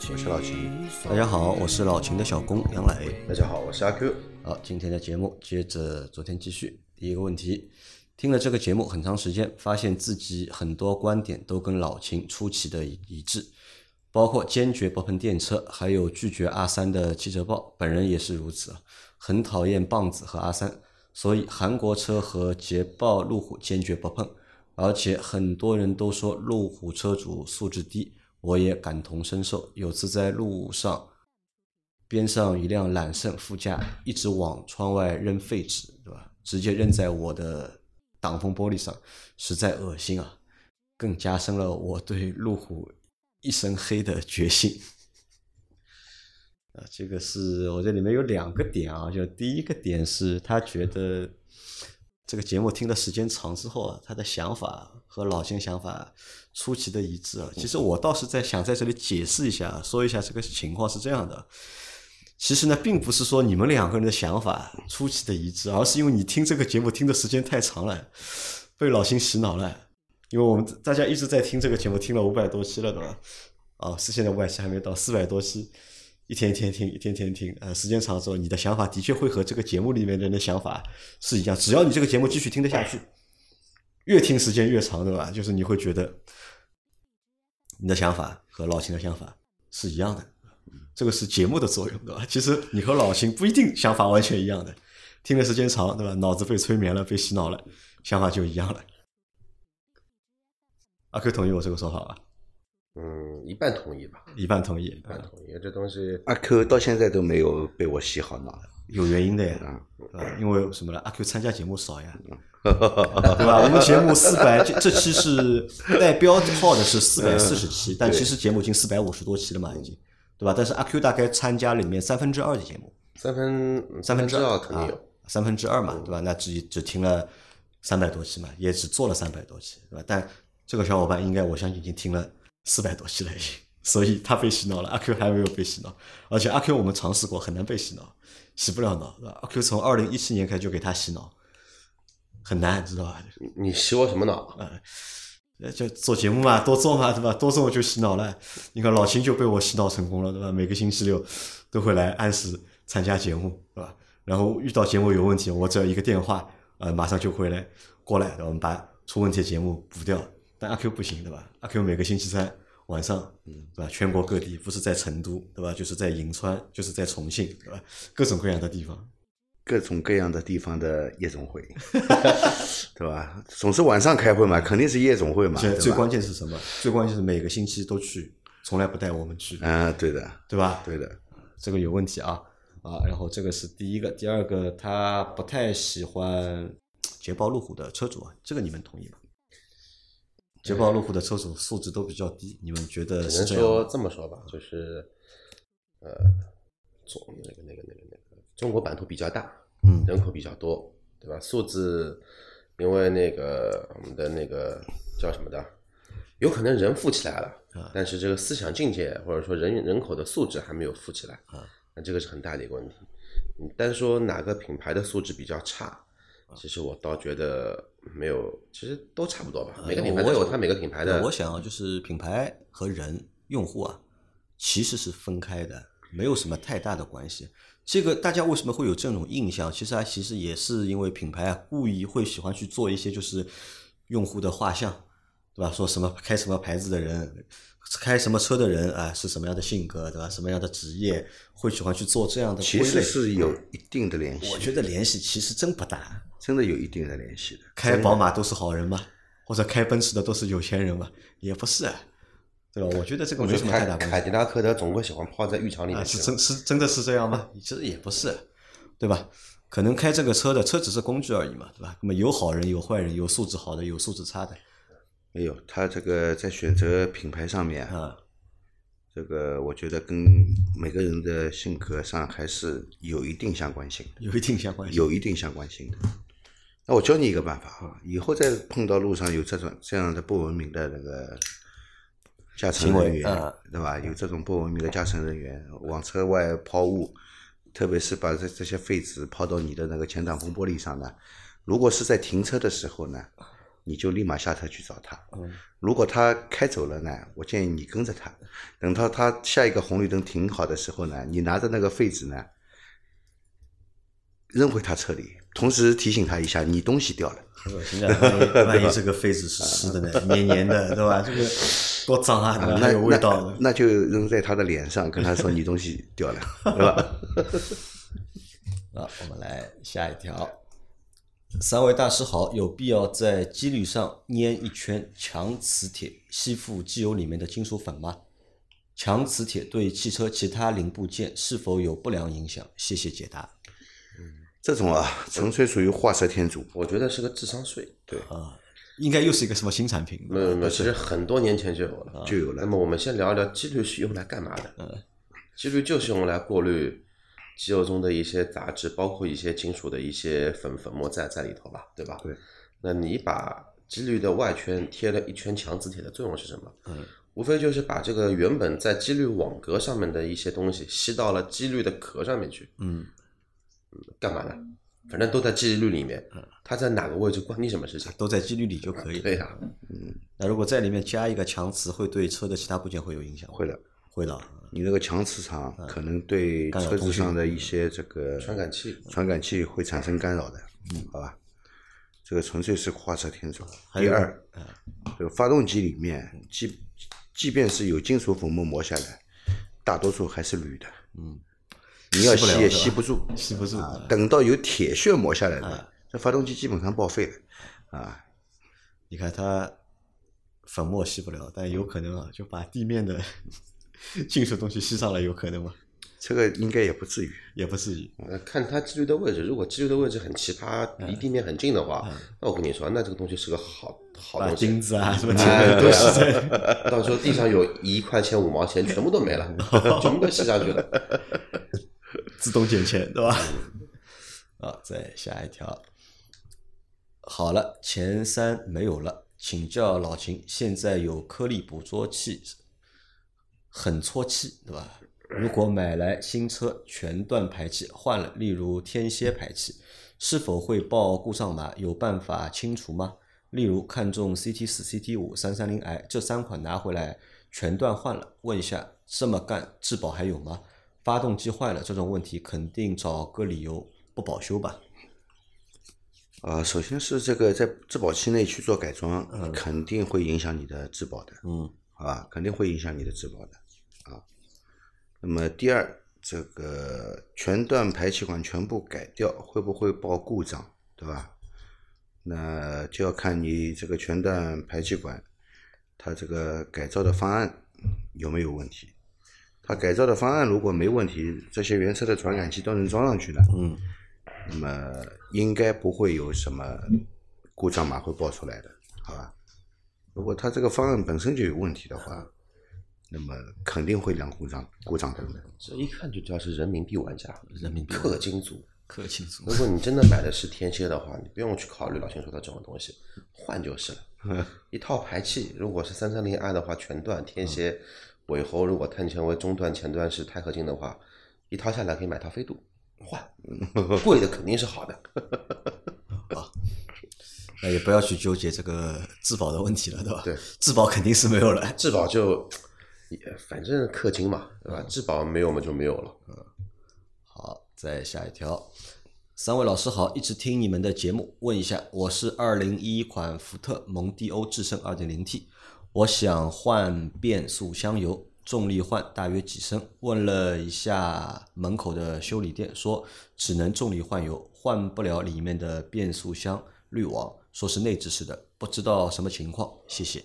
我是老秦。大家好，我是老秦的小工杨磊。大家好，我是阿 Q。好，今天的节目接着昨天继续。第一个问题，听了这个节目很长时间，发现自己很多观点都跟老秦出奇的一致，包括坚决不碰电车，还有拒绝阿三的汽车报，本人也是如此啊，很讨厌棒子和阿三，所以韩国车和捷豹、路虎坚决不碰。而且很多人都说路虎车主素质低，我也感同身受。有次在路上。边上一辆揽胜副驾一直往窗外扔废纸，对吧？直接扔在我的挡风玻璃上，实在恶心啊！更加深了我对路虎一身黑的决心。啊，这个是我这里面有两个点啊，就第一个点是他觉得这个节目听的时间长之后啊，他的想法和老秦想法出奇的一致啊。其实我倒是在想在这里解释一下，说一下这个情况是这样的。其实呢，并不是说你们两个人的想法出奇的一致，而是因为你听这个节目听的时间太长了，被老辛洗脑了。因为我们大家一直在听这个节目，听了五百多期了，对吧？啊，是现在五百期还没到，四百多期，一天一天听，一天天听，呃，时间长之后，你的想法的确会和这个节目里面的人的想法是一样。只要你这个节目继续听得下去，越听时间越长，对吧？就是你会觉得你的想法和老秦的想法是一样的。这个是节目的作用，对吧？其实你和老秦不一定想法完全一样的，听的时间长，对吧？脑子被催眠了，被洗脑了，想法就一样了。阿 Q 同意我这个说法吧？嗯，一半同意吧。一半同意，一半同意。这东西，阿 Q 到现在都没有被我洗好脑，有原因的呀。啊，因为什么呢？阿 Q 参加节目少呀，对吧？我们节目四百，这期是带标号的是四百四十期，但其实节目已经四百五十多期了嘛，已经。对吧？但是阿 Q 大概参加里面三分之二的节目，三分三分之二肯定有，三分之二嘛，对吧？那只只听了三百多期嘛，也只做了三百多期，对吧？但这个小伙伴应该我相信已经听了四百多期了，已经，所以他被洗脑了。阿 Q 还没有被洗脑，而且阿 Q 我们尝试过很难被洗脑，洗不了脑？阿 Q 从二零一七年开始就给他洗脑，很难，知道吧？你洗我什么脑？呃，就做节目嘛，多做嘛，对吧？多做就洗脑了。你看老秦就被我洗脑成功了，对吧？每个星期六都会来按时参加节目，对吧？然后遇到节目有问题，我只要一个电话，呃，马上就回来过来，我们把出问题的节目补掉。但阿 Q 不行，对吧？阿 Q 每个星期三晚上，嗯，对吧？全国各地，不是在成都，对吧？就是在银川，就是在重庆，对吧？各种各样的地方。各种各样的地方的夜总会，对吧？总是晚上开会嘛，肯定是夜总会嘛。最关键是什么？最关键是每个星期都去，从来不带我们去。啊，对的，对吧？对的，这个有问题啊啊！然后这个是第一个，第二个他不太喜欢捷豹路虎的车主啊，这个你们同意吗？捷豹路虎的车主素质都比较低，你们觉得是这样？说这么说吧，就是呃，中那个那个那个那个。中国版图比较大，嗯，人口比较多，对吧？素质，因为那个我们的那个叫什么的，有可能人富起来了，啊，但是这个思想境界或者说人人口的素质还没有富起来，啊，那这个是很大的一个问题。单说哪个品牌的素质比较差，其实我倒觉得没有，其实都差不多吧。每个品牌都有它每个品牌的。我想就是品牌和人用户啊，其实是分开的，没有什么太大的关系。这个大家为什么会有这种印象？其实啊，其实也是因为品牌啊故意会喜欢去做一些就是用户的画像，对吧？说什么开什么牌子的人，开什么车的人啊，是什么样的性格，对吧？什么样的职业，会喜欢去做这样的其实是有一定的联系。我觉得联系其实真不大，真的有一定的联系的。开宝马都是好人吗？或者开奔驰的都是有钱人吗？也不是。对吧？我觉得这个没什么太大关系。凯迪拉克的总归喜欢泡在浴场里面。是真是真的是这样吗？其实也不是，对吧？可能开这个车的车只是工具而已嘛，对吧？那么有好人有坏人，有素质好的有素质差的。没有，他这个在选择品牌上面啊，这个我觉得跟每个人的性格上还是有一定相关性的，有一定相关性。有一定相关性的。那我教你一个办法啊，以后再碰到路上有这种这样的不文明的那个驾乘人员，啊对吧？有这种不文明的驾乘人员往车外抛物，特别是把这这些废纸抛到你的那个前挡风玻璃上呢，如果是在停车的时候呢，你就立马下车去找他。嗯如果他开走了呢，我建议你跟着他，等到他下一个红绿灯停好的时候呢，你拿着那个废纸呢，扔回他车里，同时提醒他一下，你东西掉了。恶心的，万一万一这个痱子是湿的呢，黏黏的，对吧？这个多脏啊，对吧？那还有味道。那那就扔在他的脸上，跟他说你东西掉了，对吧？啊，我们来下一条。三位大师好，有必要在机滤上粘一圈强磁铁吸附机油里面的金属粉吗？强磁铁对汽车其他零部件是否有不良影响？谢谢解答。这种啊，纯粹属于画蛇添足。我觉得是个智商税。对啊，应该又是一个什么新产品？没有没有，其实很多年前就有了。就有了那么我们先聊一聊机滤是用来干嘛的？嗯机滤就是用来过滤机油中的一些杂质，包括一些金属的一些粉粉末在在里头吧，对吧？对。那你把机滤的外圈贴了一圈强磁铁的作用是什么？嗯，无非就是把这个原本在机滤网格上面的一些东西吸到了机滤的壳上面去。嗯嗯，干嘛呢？反正都在机滤里面，它在哪个位置关你什么事情？都在机滤里就可以。对呀、那如果在里面加一个强磁，会对车的其他部件会有影响？会的，会的。你那个强磁场可能对车子上的一些这个传感器传感器会产生干扰的，嗯，好吧？这个纯粹是画蛇添足。还有第二，这个发动机里面，即即便是有金属粉末磨下来，大多数还是铝的，嗯，你要吸也吸不住，吸不住啊。等到有铁屑磨下来了，这发动机基本上报废了，啊，你看它粉末吸不了，但有可能啊，就把地面的 金属东西吸上来，有可能吗？这个应该也不至于。也不至于。呃，看它机滤的位置，如果机滤的位置很奇葩，离地面很近的话，那我跟你说，那这个东西是个好好东西钉。子啊什么金子都吸在。到时候地上有一块钱、五毛钱，全部都没了，全部都吸上去了。自动减钱，对吧？啊，再下一条。好了，前三没有了，请教老秦，现在有颗粒捕捉器，很搓气，对吧？如果买来新车全段排气换了，例如天蝎排气，是否会报故障码？有办法清除吗？例如看中 CT 四、CT 五、三三零 i 这三款拿回来全段换了，问一下这么干质保还有吗？发动机坏了这种问题肯定找个理由不保修吧？啊，首先是这个在质保期内去做改装，肯定会影响你的质保的，嗯，好吧？肯定会影响你的质保的啊。那么第二，这个全段排气管全部改掉，会不会报故障，对吧？那就要看你这个全段排气管，它这个改造的方案有没有问题。它改造的方案如果没问题，这些原车的传感器都能装上去的，嗯，那么应该不会有什么故障码会报出来的，好吧？如果它这个方案本身就有问题的话，那么肯定会亮故障故障灯的。这一看就知道是人民币玩家，人民币氪金族。氪金族如果你真的买的是天蝎的话，你不用去考虑老秦说的这种东西，换就是了。一套排气，如果是三三零 i 的话，全段天蝎尾喉，如果碳纤维中段、前段是钛合金的话，一套下来可以买套飞度，换，贵的肯定是好的。那也不要去纠结这个质保的问题了，对吧？对，质保肯定是没有了。质保就也反正氪金嘛，对吧？质保没有嘛就没有了。嗯好，再下一条。三位老师好，一直听你们的节目，问一下，我是二零一一款福特蒙迪欧致胜二点零 T，我想换变速箱油，重力换大约几升？问了一下门口的修理店，说只能重力换油，换不了里面的变速箱滤网，说是内置式的，不知道什么情况，谢谢。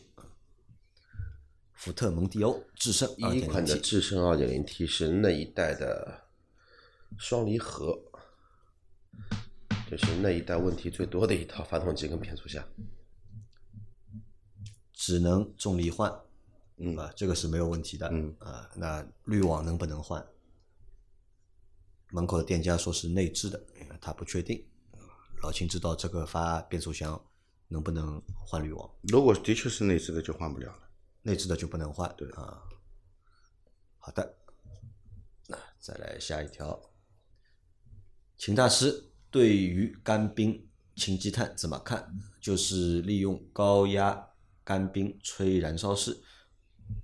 福特蒙迪欧致胜二点零一款的致胜二点零 T 是那一代的双离合，就是那一代问题最多的一套发动机跟变速箱。只能重力换。嗯啊？这个是没有问题的。嗯啊，那滤网能不能换？门口的店家说是内置的，他不确定。老秦知道这个发变速箱能不能换滤网？如果的确是内置的，就换不了了。内置的就不能换。对啊。好的，那再来下一条。秦大师对于干冰氢积碳怎么看？就是利用高压干冰吹燃烧室，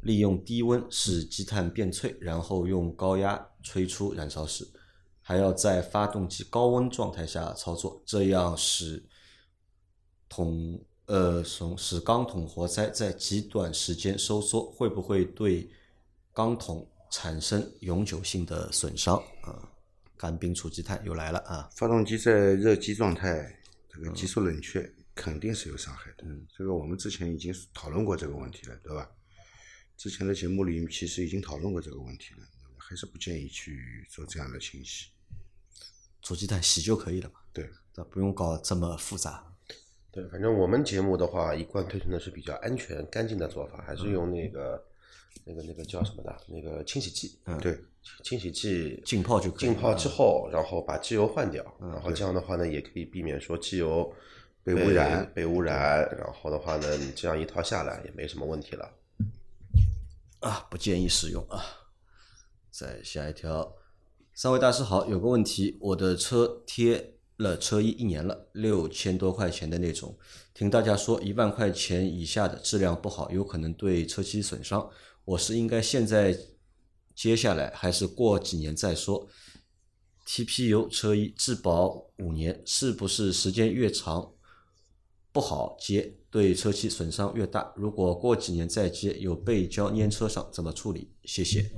利用低温使积碳变脆，然后用高压吹出燃烧室，还要在发动机高温状态下操作，这样使桶呃从使钢桶活塞在极短时间收缩，会不会对钢桶产生永久性的损伤啊？干冰除积碳又来了啊！发动机在热机状态，这个急速冷却肯定是有伤害的。嗯，这个我们之前已经讨论过这个问题了，对吧？之前的节目里其实已经讨论过这个问题了，还是不建议去做这样的清洗。煮鸡蛋洗就可以了嘛？对，不用搞这么复杂。对，反正我们节目的话，一贯推崇的是比较安全、干净的做法，还是用那个。那个那个叫什么的？那个清洗剂，嗯，对，清洗剂浸泡就可以。浸泡之后，然后把机油换掉，然后这样的话呢，也可以避免说机油被污染，被污染。然后的话呢，你这样一套下来也没什么问题了。啊，不建议使用啊。再下一条，三位大师好，有个问题，我的车贴了车衣一年了，六千多块钱的那种，听大家说一万块钱以下的质量不好，有可能对车漆损伤。我是应该现在接下来，还是过几年再说？TPU 车衣质保五年，是不是时间越长不好接，对车漆损伤越大？如果过几年再接，有背胶粘车上怎么处理？谢谢。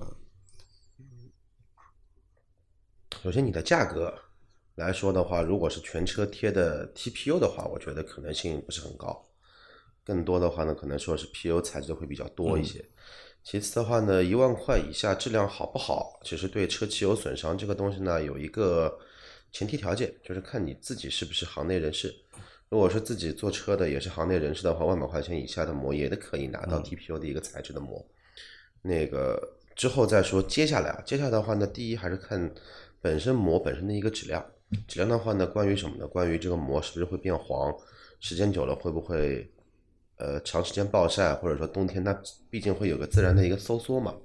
首先，你的价格来说的话，如果是全车贴的 TPU 的话，我觉得可能性不是很高。更多的话呢，可能说是 PU 材质会比较多一些。其次的话呢，一万块以下质量好不好，其实对车漆有损伤这个东西呢，有一个前提条件，就是看你自己是不是行内人士。如果是自己做车的，也是行内人士的话，万把块钱以下的膜也都可以拿到 TPU 的一个材质的膜。那个之后再说，接下来啊，接下来的话呢，第一还是看本身膜本身的一个质量。质量的话呢，关于什么呢？关于这个膜是不是会变黄，时间久了会不会？呃，长时间暴晒或者说冬天，它毕竟会有个自然的一个收缩嘛。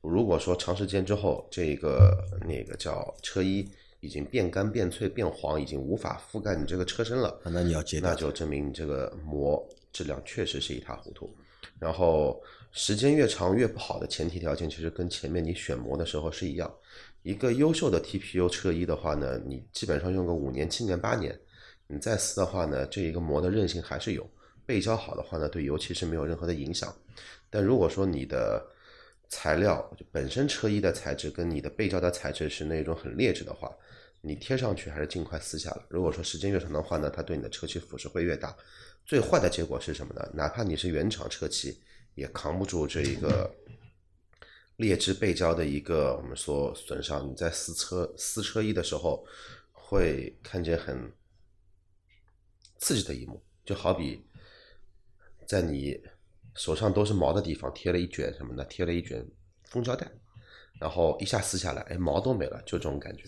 如果说长时间之后，这个那个叫车衣已经变干、变脆、变黄，已经无法覆盖你这个车身了，那你要接，那就证明你这个膜质量确实是一塌糊涂。然后时间越长越不好的前提条件，其实跟前面你选膜的时候是一样。一个优秀的 TPU 车衣的话呢，你基本上用个五年、七年、八年，你再撕的话呢，这一个膜的韧性还是有。背胶好的话呢，对油漆是没有任何的影响。但如果说你的材料就本身车衣的材质跟你的背胶的材质是那种很劣质的话，你贴上去还是尽快撕下了。如果说时间越长的话呢，它对你的车漆腐蚀会越大。最坏的结果是什么呢？哪怕你是原厂车漆，也扛不住这一个劣质背胶的一个我们说损伤。你在撕车撕车衣的时候，会看见很刺激的一幕，就好比。在你手上都是毛的地方贴了一卷什么的，贴了一卷封胶带，然后一下撕下来，哎，毛都没了，就这种感觉。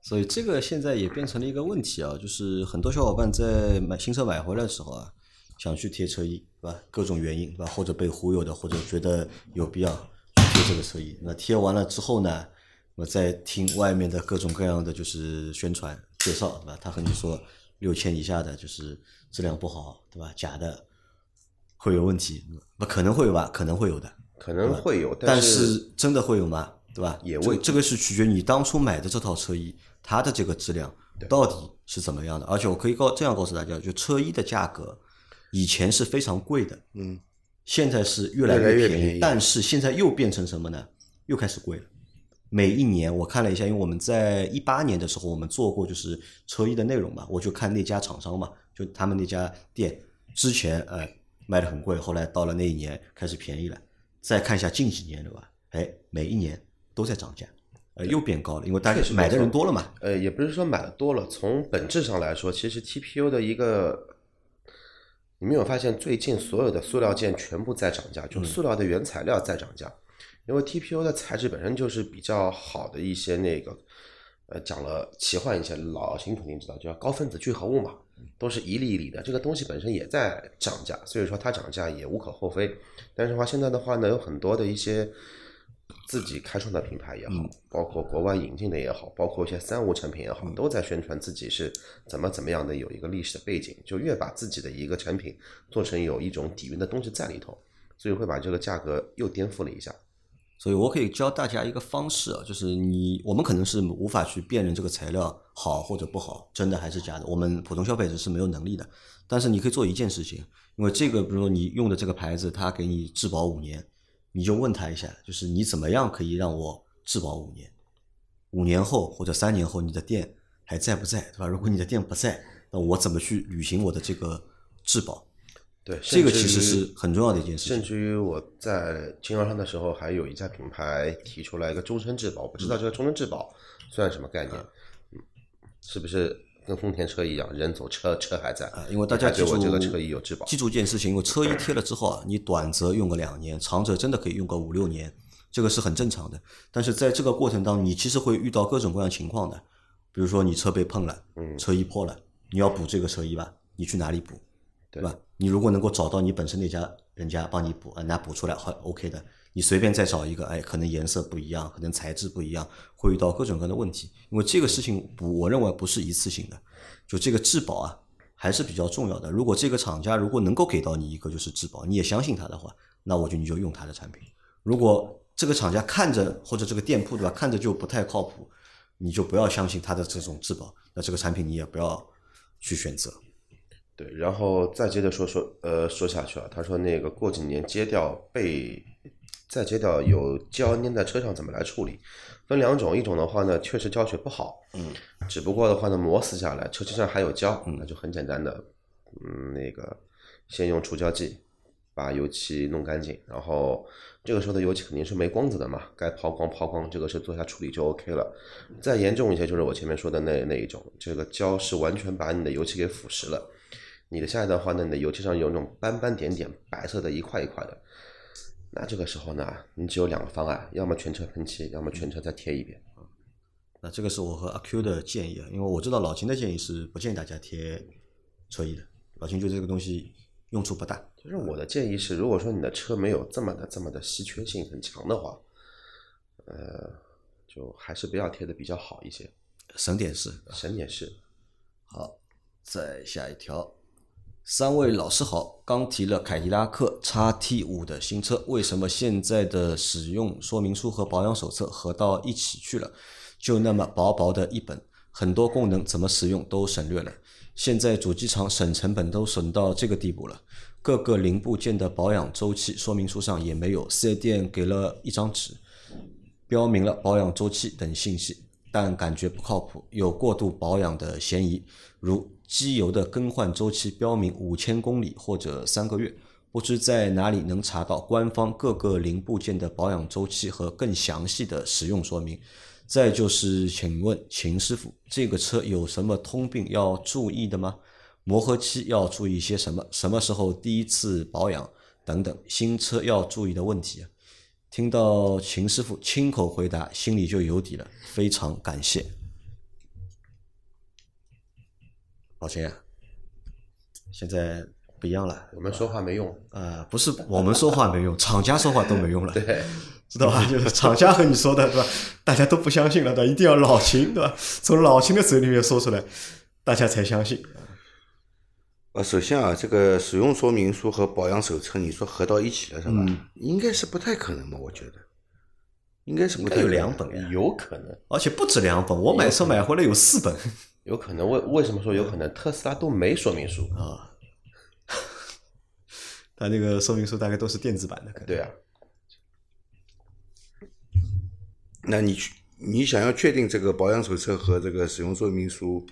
所以这个现在也变成了一个问题啊，就是很多小伙伴在买新车买回来的时候啊，想去贴车衣，对吧？各种原因，对吧？或者被忽悠的，或者觉得有必要贴这个车衣。那贴完了之后呢，我再听外面的各种各样的就是宣传介绍，对吧？他和你说六千以下的就是。质量不好，对吧？假的会有问题，不可能会有吧？可能会有的，可能会有，但是真的会有吗？对吧？也未这个是取决于你当初买的这套车衣，它的这个质量到底是怎么样的。而且我可以告这样告诉大家，就车衣的价格以前是非常贵的，嗯，现在是越来越便宜，但是现在又变成什么呢？又开始贵了。每一年我看了一下，因为我们在一八年的时候我们做过就是车衣的内容嘛，我就看那家厂商嘛。就他们那家店之前呃卖的很贵，后来到了那一年开始便宜了。再看一下近几年对吧？哎，每一年都在涨价，呃又变高了，因为大家买的人多了嘛。呃，也不是说买的多了，从本质上来说，其实 TPU 的一个你没有发现最近所有的塑料件全部在涨价，就塑料的原材料在涨价，因为 TPU 的材质本身就是比较好的一些那个，呃，讲了奇幻一些，老秦肯定知道，就叫高分子聚合物嘛，都是一粒一粒的，这个东西本身也在涨价，所以说它涨价也无可厚非。但是的话，现在的话呢，有很多的一些自己开创的品牌也好，包括国外引进的也好，包括一些三无产品也好，都在宣传自己是怎么怎么样的有一个历史的背景，就越把自己的一个产品做成有一种底蕴的东西在里头，所以会把这个价格又颠覆了一下。所以我可以教大家一个方式啊，就是你我们可能是无法去辨认这个材料好或者不好，真的还是假的，我们普通消费者是没有能力的。但是你可以做一件事情，因为这个，比如说你用的这个牌子，它给你质保五年，你就问他一下，就是你怎么样可以让我质保五年？五年后或者三年后，你的店还在不在，对吧？如果你的店不在，那我怎么去履行我的这个质保？对，这个其实是很重要的一件事情。甚至于我在经销商的时候，还有一家品牌提出来一个终身质保，我不知道这个终身质保算什么概念，嗯，是不是跟丰田车一样，人走车车还在啊，因为大家记住对我这个车衣有质保，记住一件事情，因为车衣贴了之后啊，你短则用个两年，长则真的可以用个五六年，这个是很正常的。但是在这个过程当中，你其实会遇到各种各样情况的，比如说你车被碰了，嗯车衣破了，你要补这个车衣吧，你去哪里补，对吧？你如果能够找到你本身那家人家帮你补，啊，那补出来很 OK 的。你随便再找一个，哎，可能颜色不一样，可能材质不一样，会遇到各种各样的问题。因为这个事情不，我认为不是一次性的，就这个质保啊，还是比较重要的。如果这个厂家如果能够给到你一个就是质保，你也相信他的话，那我就你就用他的产品。如果这个厂家看着或者这个店铺对吧，看着就不太靠谱，你就不要相信他的这种质保，那这个产品你也不要去选择。对，然后再接着说说，呃，说下去啊，他说那个过几年揭掉被再揭掉有胶粘在车上怎么来处理？分两种，一种的话呢，确实胶水不好，嗯，只不过的话呢，磨死下来，车漆上还有胶，那就很简单的，嗯，那个先用除胶剂把油漆弄干净，然后这个时候的油漆肯定是没光泽的嘛，该抛光抛光，这个是做下处理就 OK 了。再严重一些就是我前面说的那那一种，这个胶是完全把你的油漆给腐蚀了。你的下一段话呢，你的油漆上有那种斑斑点点，白色的一块一块的。那这个时候呢，你只有两个方案，要么全车喷漆，要么全车再贴一遍。那这个是我和阿 Q 的建议啊，因为我知道老秦的建议是不建议大家贴车衣的，老秦觉得这个东西用处不大。就是我的建议是，如果说你的车没有这么的这么的稀缺性很强的话，呃，就还是不要贴的比较好一些，省点事。省点事。好，再下一条，三位老师好，刚提了凯迪拉克 XT 五的新车，为什么现在的使用说明书和保养手册合到一起去了？就那么薄薄的一本，很多功能怎么使用都省略了。现在主机厂省成本都省到这个地步了，各个零部件的保养周期说明书上也没有，四 S 店给了一张纸，标明了保养周期等信息，但感觉不靠谱，有过度保养的嫌疑。如机油的更换周期标明五千公里或者三个月，不知在哪里能查到官方各个零部件的保养周期和更详细的使用说明。再就是，请问秦师傅，这个车有什么通病要注意的吗？磨合期要注意些什么？什么时候第一次保养？等等，新车要注意的问题啊。听到秦师傅亲口回答，心里就有底了，非常感谢。老秦啊，现在不一样了，我们说话没用，呃，不是我们说话没用，厂家说话都没用了，对，知道吧？就是厂家和你说的，对吧？大家都不相信了，对吧？一定要老秦，对吧？从老秦的嘴里面说出来，大家才相信。呃，首先啊，这个使用说明书和保养手册，你说合到一起了是吧？嗯应该是不太可能吧？我觉得，应该是可能两本呀，有可能，而且不止两本，我买车买回来有四本有可能。为为什么说有可能？特斯拉都没说明书，啊。它那个说明书大概都是电子版的，可能对啊，那你去，你想要确定这个保养手册和这个使用说明书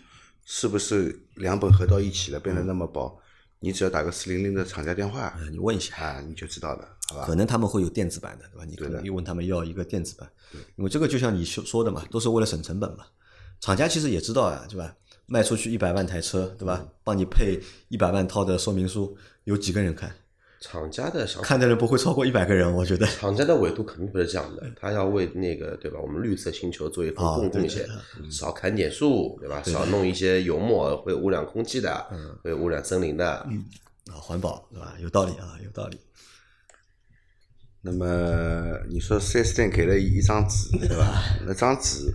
是不是两本合到一起了，变得那么薄，你只要打个四零零的厂家电话呃你问一下，啊，你就知道了，好吧？可能他们会有电子版的，对吧？你可能又问他们要一个电子版，因为这个就像你说说的嘛，都是为了省成本嘛。厂家其实也知道啊，对吧？卖出去一百万台车，对吧？帮你配一百万套的说明书，有几个人看？厂家的看的人不会超过一百个人，我觉得。厂家的维度肯定不是这样的，他要为那个对吧？我们绿色星球做一份贡贡献，少砍点树，对吧？少弄一些油墨会污染空气的，会污染森林的。嗯啊，环保对吧？有道理啊，有道理。那么你说四 S 店给了一张纸，对吧？那张纸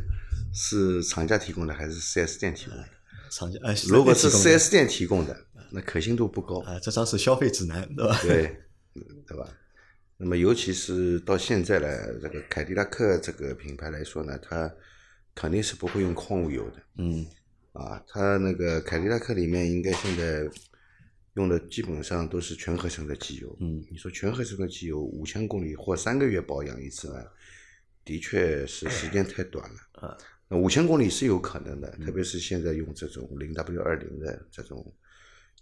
是厂家提供的还是四 S 店提供的？厂家哎，如果是四 S 店提供的，那可信度不高，啊，这张是消费指南，对吧？对，嗯对吧？那么尤其是到现在来，这个凯迪拉克这个品牌来说呢，它肯定是不会用矿物油的。嗯，啊，它那个凯迪拉克里面应该现在用的基本上都是全合成的机油。嗯，你说全合成的机油五千公里或三个月保养一次呢，的确是时间太短了。啊，那五千公里是有可能的，特别是现在用这种零 W 二零的这种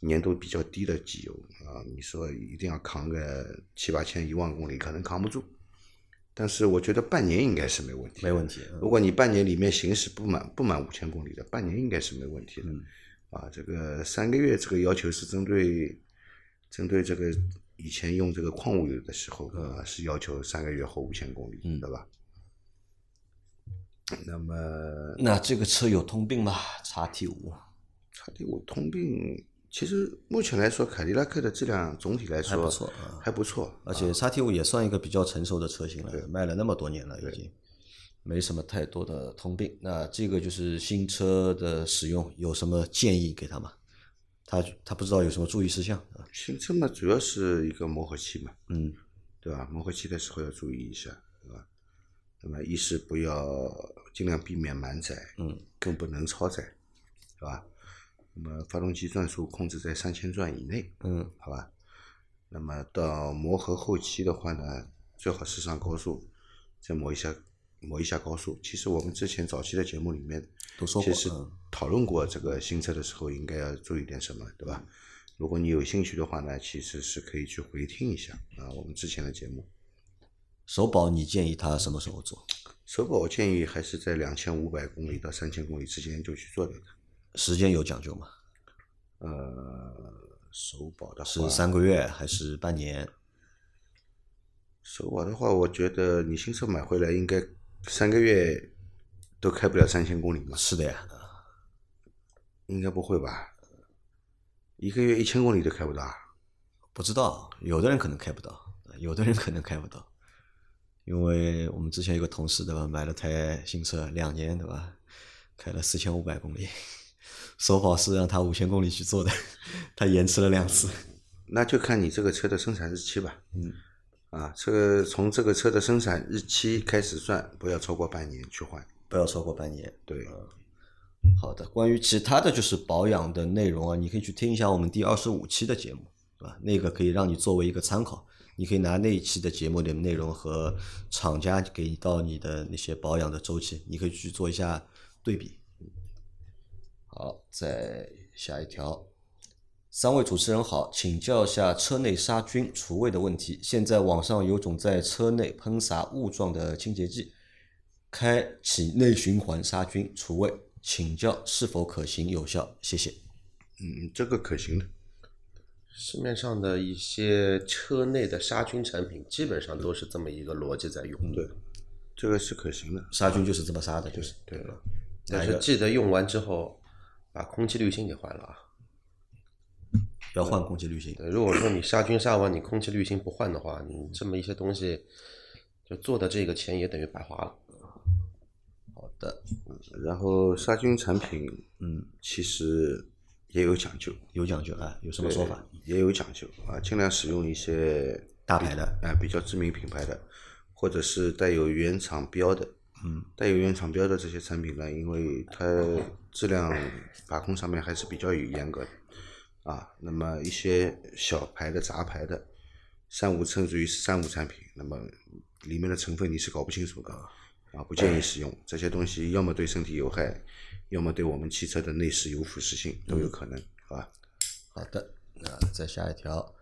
粘度比较低的机油啊，你说一定要扛个七八千、一万公里，可能扛不住。但是我觉得半年应该是没问题，没问题。嗯如果你半年里面行驶不满不满五千公里的，半年应该是没问题的。啊，这个三个月这个要求是针对针对这个以前用这个矿物油的时候啊，是要求三个月后五千公里，对吧？那么那这个车有通病吗？叉 T 五叉 T 五通病，其实目前来说，凯迪拉克的质量总体来说还不错啊还不错。而且叉 T 五也算一个比较成熟的车型了，卖了那么多年了，已经没什么太多的通病。那这个就是新车的使用有什么建议给他吗？他他不知道有什么注意事项啊？新车嘛，主要是一个磨合期嘛，嗯对吧？磨合期的时候要注意一下？那么一是不要尽量避免满载，嗯，更不能超载，是吧？那么发动机转速控制在三千转以内，嗯好吧？那么到磨合后期的话呢，最好是上高速，再磨一下磨一下高速。其实我们之前早期的节目里面都说过其实嗯讨论过这个新车的时候应该要注意点什么，对吧？如果你有兴趣的话呢，其实是可以去回听一下啊，我们之前的节目。首保你建议他什么时候做？首保我建议还是在两千五百公里到三千公里之间就去做掉它。时间有讲究吗？呃，首保的话是三个月还是半年？首保的话，我觉得你新车买回来应该三个月都开不了三千公里嘛，是的呀，应该不会吧？一个月一千公里都开不到啊？不知道，有的人可能开不到，有的人可能开不到，因为我们之前有个同事对吧，买了台新车，两年对吧，开了四千五百公里，首保是让他五千公里去做的，他延迟了两次。那就看你这个车的生产日期吧。嗯，啊，这个从这个车的生产日期开始算，不要超过半年去换。不要超过半年。对，好的，关于其他的就是保养的内容啊，你可以去听一下我们第二十五期的节目，是吧？那个可以让你作为一个参考，你可以拿那一期的节目的内容和厂家给到你的那些保养的周期，你可以去做一下对比。好，再下一条。三位主持人好，请教一下车内杀菌除味的问题。现在网上有种在车内喷洒雾状的清洁剂，开启内循环杀菌除味，请教是否可行有效？谢谢。嗯，这个可行的。市面上的一些车内的杀菌产品，基本上都是这么一个逻辑在用。对，这个是可行的。杀菌就是这么杀的，就是对了，但是记得用完之后，把空气滤芯给换了啊。要换空气滤芯。如果说你杀菌杀完，你空气滤芯不换的话，你这么一些东西，就做的这个钱也等于白花了。好的，然后杀菌产品，嗯，其实也有讲究，有讲究啊？有什么说法？也有讲究啊，尽量使用一些大牌的啊、比较知名品牌的，或者是带有原厂标的。嗯，带有原厂标的这些产品呢，因为它质量把控上面还是比较有严格的啊。那么一些小牌的、杂牌的，三无甚至于是三无产品，那么里面的成分你是搞不清楚的啊，不建议使用这些东西，要么对身体有害，要么对我们汽车的内饰有腐蚀性都有可能，好吧？好的，那再下一条。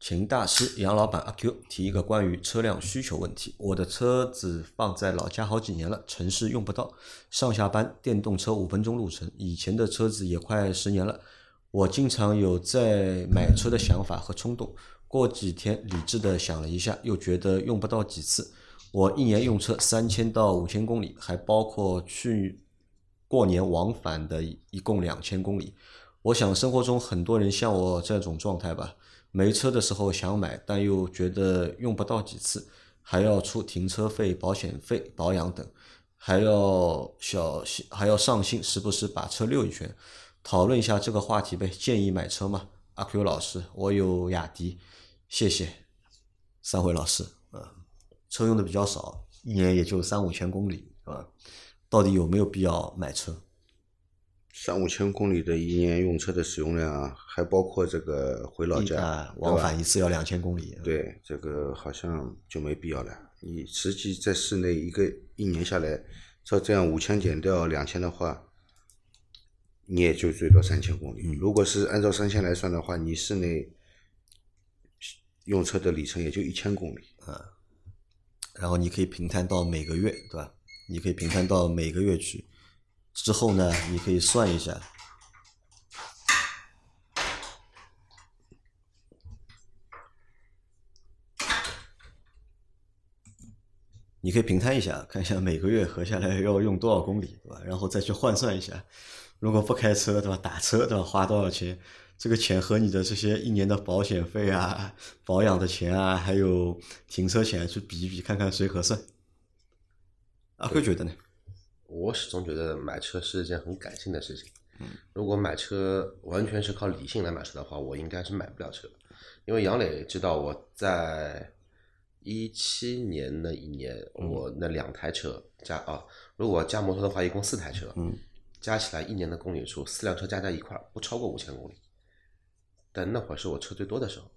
秦大师杨老板阿 Q 提一个关于车辆需求问题。我的车子放在老家好几年了，城市用不到，上下班电动车五分钟路程。以前的车子也快十年了，我经常有在买车的想法和冲动。过几天理智的想了一下，又觉得用不到几次。我一年用车三千到五千公里，还包括去过年往返的，一共两千公里。我想生活中很多人像我这种状态吧。没车的时候想买，但又觉得用不到几次，还要出停车费、保险费、保养等，还要小心，还要上心，时不时把车溜一圈。讨论一下这个话题呗。建议买车吗？阿 Q 老师，我有雅迪，谢谢。三回老师，啊，车用的比较少，一年也就三五千公里，是吧？到底有没有必要买车？三五千公里的一年用车的使用量啊，还包括这个回老家啊，往返一次要两千公里。对，这个好像就没必要了。你实际在市内一个一年下来，照这样五千减掉两千的话，你也就最多三千公里。如果是按照三千来算的话，你市内用车的里程也就一千公里啊。然后你可以平摊到每个月，对吧？你可以平摊到每个月去。之后呢，你可以算一下，你可以平摊一下，看一下每个月合下来要用多少公里，对吧？然后再去换算一下，如果不开车，对吧？打车，对吧？花多少钱？这个钱和你的这些一年的保险费啊、保养的钱啊，还有停车钱去比一比，看看谁合算。阿辉觉得呢？我始终觉得买车是一件很感性的事情。如果买车完全是靠理性来买车的话，我应该是买不了车。因为杨磊知道我在一七年那一年，我那两台车加啊，如果加摩托的话，一共四台车，加起来一年的公里数，四辆车加在一块儿不超过五千公里。但那会儿是我车最多的时候。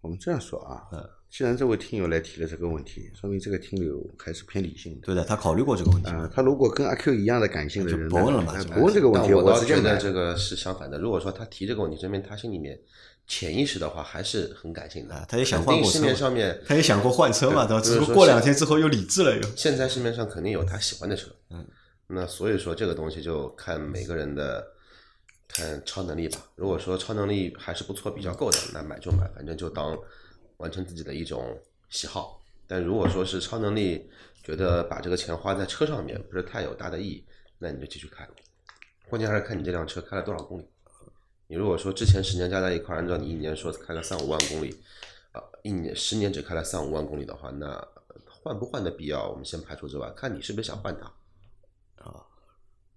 我们这样说啊，既然这位听友来提了这个问题，说明这个听友还是偏理性的。对的，他考虑过这个问题。啊，他如果跟阿 Q 一样的感性的人，不问了嘛，不问这个问题。我倒觉得这个是相反的。如果说他提这个问题，证明他心里面潜意识的话还是很感性的。他也想换过市面上面，他也想过换车嘛，对吧？只不过过两天之后又理智了又。现在市面上肯定有他喜欢的车，嗯，那所以说这个东西就看每个人的。看超能力吧，如果说超能力还是不错、比较够的，那买就买，反正就当完成自己的一种喜好。但如果说是超能力觉得把这个钱花在车上面不是太有大的意义，那你就继续开。关键还是看你这辆车开了多少公里。你如果说之前十年加在一块，按照你一年说开了三五万公里，啊，一年十年只开了三五万公里的话，那换不换的必要我们先排除之外，看你是不是想换它。啊，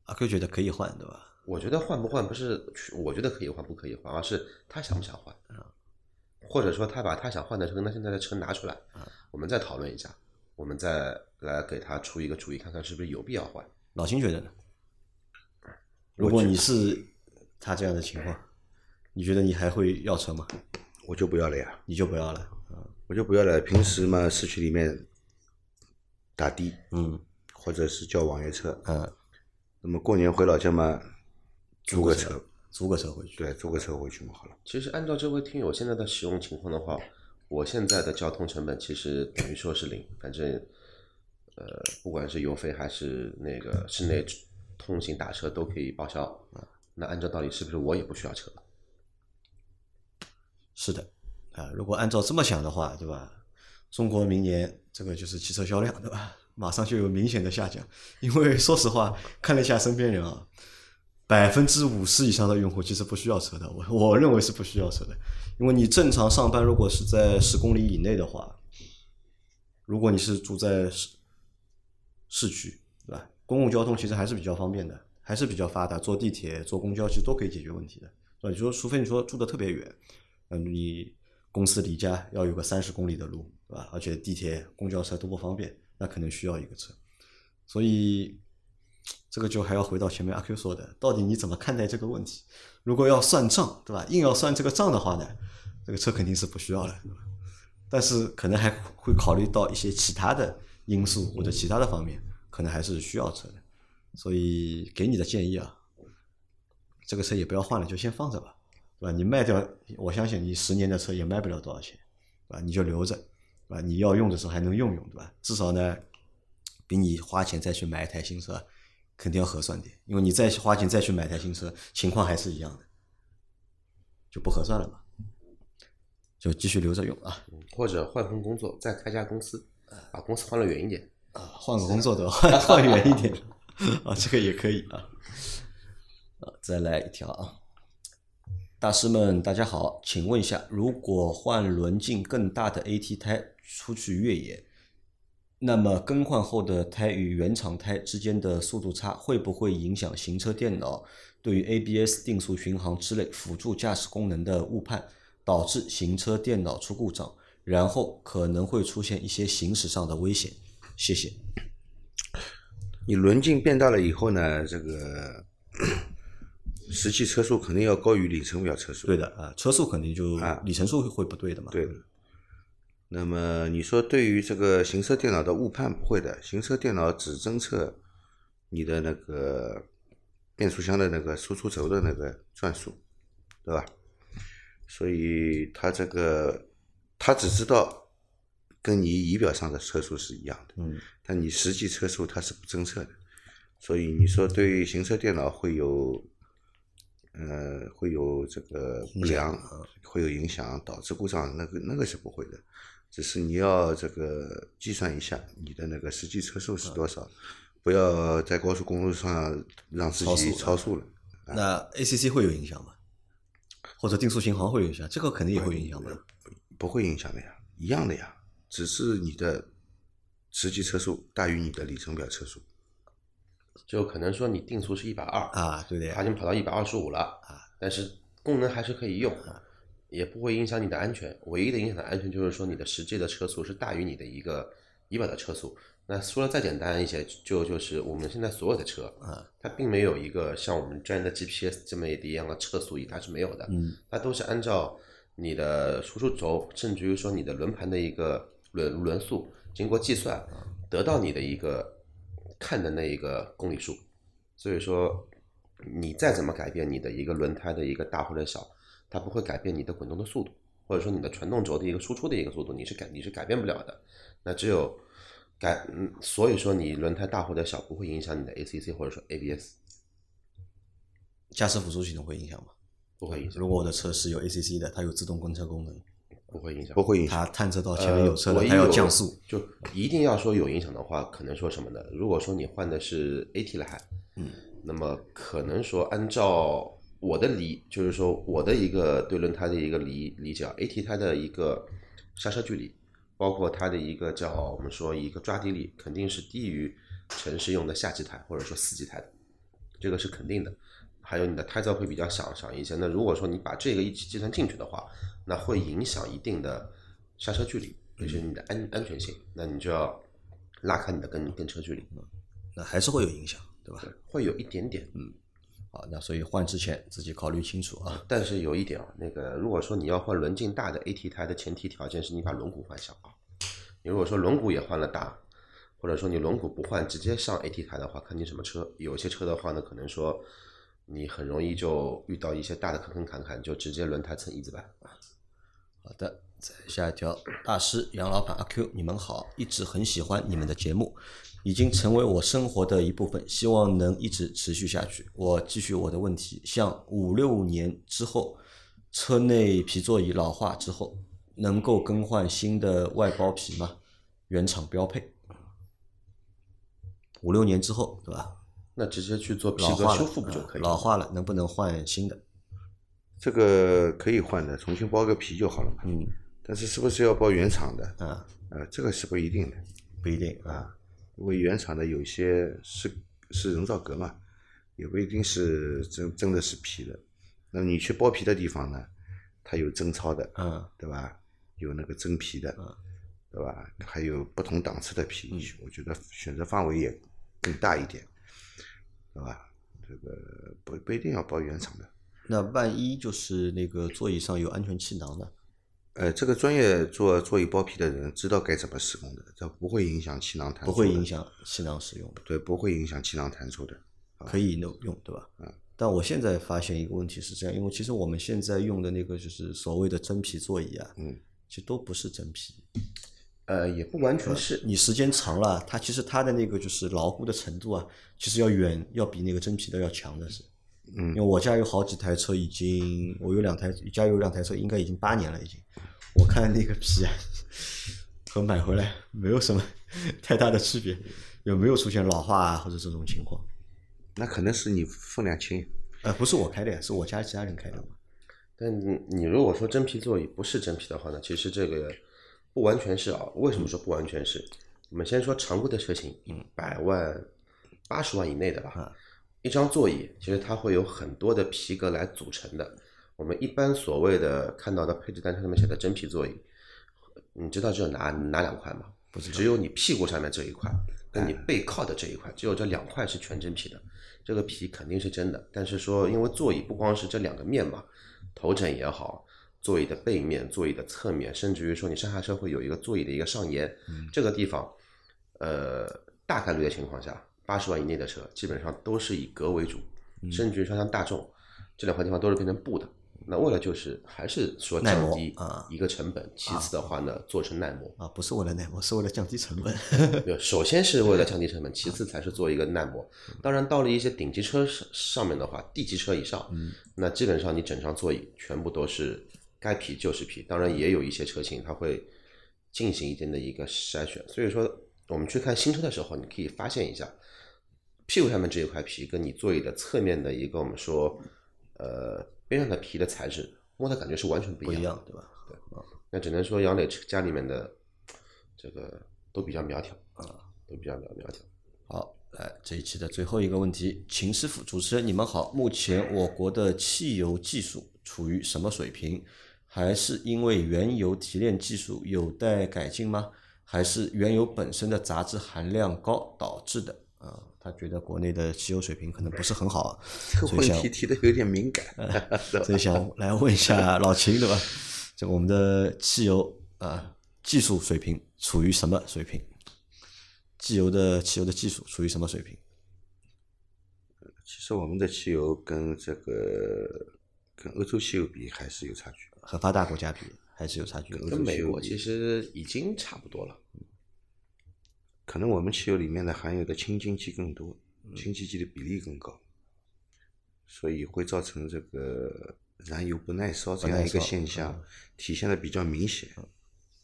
阿 Q 觉得可以换，对吧？我觉得换不换不是，我觉得可以换不可以换，而是他想不想换，或者说他把他想换的车跟他现在的车拿出来，我们再讨论一下，我们再来给他出一个主意，看看是不是有必要换。老秦觉得呢？如果你是他这样的情况，你觉得你还会要车吗？我就不要了呀，你就不要了，我就不要了。平时嘛，市区里面打的，嗯，或者是叫网约车，嗯，那么过年回老家嘛。租个车，租个车回去。对，租个车回去嘛，好了。其实按照这位听友现在的使用情况的话，我现在的交通成本其实等于说是零，反正，呃，不管是油费还是那个室内通行打车都可以报销。那按照道理是不是我也不需要车？是的，啊，如果按照这么想的话，对吧？中国明年这个就是汽车销量，对吧？马上就有明显的下降，因为说实话，看了一下身边人啊。百分之五十以上的用户其实不需要车的，我我认为是不需要车的，因为你正常上班如果是在十公里以内的话，如果你是住在市市区，对吧？公共交通其实还是比较方便的，还是比较发达，坐地铁、坐公交其实都可以解决问题的，是吧？你说，除非你说住的特别远，嗯，你公司离家要有个三十公里的路，对吧？而且地铁、公交车都不方便，那可能需要一个车，所以。这个就还要回到前面阿 Q 说的，到底你怎么看待这个问题？如果要算账，对吧？硬要算这个账的话呢，这个车肯定是不需要了，但是可能还会考虑到一些其他的因素或者其他的方面，可能还是需要车的。所以给你的建议啊，这个车也不要换了，就先放着吧，对吧？你卖掉，我相信你十年的车也卖不了多少钱，对吧？你就留着，对吧？你要用的时候还能用用，对吧？至少呢，比你花钱再去买一台新车肯定要合算点，因为你再花钱再去买台新车，情况还是一样的，就不合算了嘛。就继续留着用啊或者换份工作，再开家公司，把公司换了远一点。啊，换个工作的换 换远一点 啊，这个也可以啊。啊，再来一条啊，大师们大家好，请问一下，如果换轮径更大的 AT 胎出去越野，那么更换后的胎与原厂胎之间的速度差会不会影响行车电脑对于 ABS、定速巡航之类辅助驾驶功能的误判，导致行车电脑出故障，然后可能会出现一些行驶上的危险？谢谢。你轮径变大了以后呢，这个 实际车速肯定要高于里程表车速。对的啊，车速肯定就啊里程数会不对的嘛。对的。那么你说对于这个行车电脑的误判不会的，行车电脑只侦测你的那个变速箱的那个输出轴的那个转速，对吧？所以它这个它只知道跟你仪表上的车速是一样的，嗯，但你实际车速它是不侦测的，所以你说对于行车电脑会有，呃，会有这个不良，会有影响，导致故障，那个那个是不会的，只是你要这个计算一下你的那个实际车速是多少，不要在高速公路上让自己超速了。那 ACC 会有影响吗？或者定速巡航会有影响？这个肯定也会影响的。不会影响的呀，一样的呀，只是你的实际车速大于你的里程表车速。就可能说你定速是一百二，啊，对的呀它已经跑到一百二十五了啊，但是功能还是可以用，也不会影响你的安全。唯一的影响的安全就是说你的实际的车速是大于你的一个仪表的车速。那说的再简单一些，就就是我们现在所有的车啊，它并没有一个像我们专业的 GPS 这么一样的车速仪，它是没有的。嗯，它都是按照你的输出轴，甚至于说你的轮盘的一个轮轮速，经过计算得到你的一个看的那一个公里数。所以说，你再怎么改变你的一个轮胎的一个大或者小，它不会改变你的滚动的速度，或者说你的传动轴的一个输出的一个速度，你是改你是改变不了的。那只有改，嗯，所以说你轮胎大或者小不会影响你的 ACC 或者说 ABS，驾驶辅助系统会影响吗？不会影响，如果我的车是有 ACC 的，它有自动跟车功能，不会影响，不会影响。它探测到前面有车了，呃它要有降速。就一定要说有影响的话，可能说什么呢？如果说你换的是 AT 来，嗯，那么可能说按照我的理，就是说我的一个对轮胎的一个理理解啊，AT 胎的一个刹车距离，包括它的一个叫我们说一个抓地力，肯定是低于城市用的夏季胎或者说四季胎的，这个是肯定的。还有你的胎噪会比较小小一些。那如果说你把这个一起计算进去的话，那会影响一定的刹车距离，也就是你的安安全性。那你就要拉开你的跟跟车距离，那还是会有影响，对吧？会有一点点。好，那所以换之前自己考虑清楚啊。但是有一点啊，那个如果说你要换轮径大的 AT 胎的前提条件是你把轮毂换小啊。你如果说轮毂也换了大，或者说你轮毂不换直接上 AT 胎的话，看你什么车。有些车的话呢，可能说你很容易就遇到一些大的坑坑坎坎，就直接轮胎蹭一字板啊。好的，再下一条，大师杨老板阿 Q，你们好，一直很喜欢你们的节目，已经成为我生活的一部分，希望能一直持续下去。我继续我的问题，像五六年之后，车内皮座椅老化之后，能够更换新的外包皮吗？原厂标配。五六年之后，对吧？那直接去做皮老化了，革修复不就可以老化了，能不能换新的？这个可以换的，重新包个皮就好了嘛。嗯，但是是不是要包原厂的？啊，呃，这个是不一定的，不一定啊。因为原厂的有些是是人造革嘛，也不一定是真真的是皮的。那你去包皮的地方呢，它有真糙的，嗯，对吧？有那个真皮的，嗯对吧？还有不同档次的皮，我觉得选择范围也更大一点，对吧？这个不不一定要包原厂的。那万一就是那个座椅上有安全气囊呢？呃，这个专业做座椅包皮的人知道该怎么施工的，这不会影响气囊弹出，不会影响气囊使用的，对，不会影响气囊弹出的。可以用用，对吧？嗯，但我现在发现一个问题是这样，因为其实我们现在用的那个就是所谓的真皮座椅啊，嗯，其实都不是真皮。呃，也不完全是，你时间长了，它其实它的那个就是牢固的程度啊，其实要远要比那个真皮的要强的是。嗯因为我家有好几台车，已经我有两台，家有两台车，应该已经八年了已经。我看那个皮啊，和买回来没有什么太大的区别，有没有出现老化啊或者这种情况？那可能是你分量轻，呃，不是我开的呀，是我家其他人开的嘛。但你如果说真皮座椅不是真皮的话呢，其实这个不完全是啊。为什么说不完全是？我们先说常规的车型，一百万、八十万以内的吧。一张座椅其实它会有很多的皮革来组成的。我们一般所谓的看到的配置单上面写的真皮座椅，你知道只有哪哪两块吗？不是，只有你屁股上面这一块，跟你背靠的这一块，只有这两块是全真皮的。这个皮肯定是真的，但是说因为座椅不光是这两个面嘛，头枕也好，座椅的背面、座椅的侧面，甚至于说你上下车会有一个座椅的一个上沿，这个地方，呃，大概率的情况下，八十万以内的车基本上都是以革为主，甚至于说像大众这两块地方都是变成布的。那为了就是还是说降低啊一个成本，其次的话呢，做成耐磨。啊，不是为了耐磨，是为了降低成本。对，首先是为了降低成本，其次才是做一个耐磨。当然，到了一些顶级车上上面的话，D 级车以上，那基本上你整张座椅全部都是该皮就是皮。当然，也有一些车型它会进行一定的一个筛选。所以说，我们去看新车的时候，你可以发现一下，屁股上面这一块皮跟你座椅的侧面的一个我们说，呃，边上的皮的材质，摸的感觉是完全不一样的。不一样，对吧？那只能说杨磊家里面的这个都比较苗条啊，都比较苗苗条。好，来这一期的最后一个问题，秦师傅，主持人你们好，目前我国的汽油技术处于什么水平？还是因为原油提炼技术有待改进吗？还是原油本身的杂质含量高导致的？啊，他觉得国内的汽油水平可能不是很好，这个问所以想题提的有点敏感，所以想来问一下老秦，对吧？这个我们的汽油啊技术水平处于什么水平？汽油的汽油的技术处于什么水平？其实我们的汽油跟这个跟欧洲汽油比还是有差距。和发达国家比还是有差距。跟美国其实已经差不多了。可能我们汽油里面的含有的氢金基更多，嗯。氢基基的比例更高，所以会造成这个燃油不耐烧这样一个现象嗯。体现的比较明显，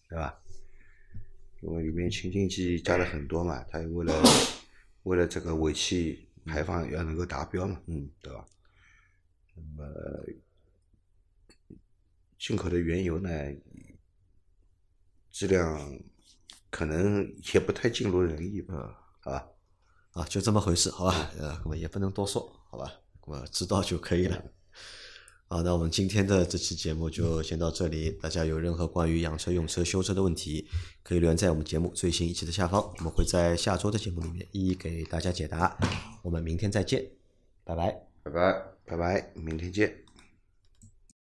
对吧？因为里面氢金基加了很多嘛，它为了 为了这个尾气排放要能够达标嘛，嗯，对吧？那么进口的原油呢，质量可能也不太尽如人意吧，好吧？啊，就这么回事，好吧？呃，那么也不能多说，好吧？那么知道就可以了。好，那我们今天的这期节目就先到这里。大家有任何关于养车、用车、修车的问题，可以留言在我们节目最新一期的下方，我们会在下周的节目里面一一给大家解答。我们明天再见，拜拜。拜拜。拜拜，明天见。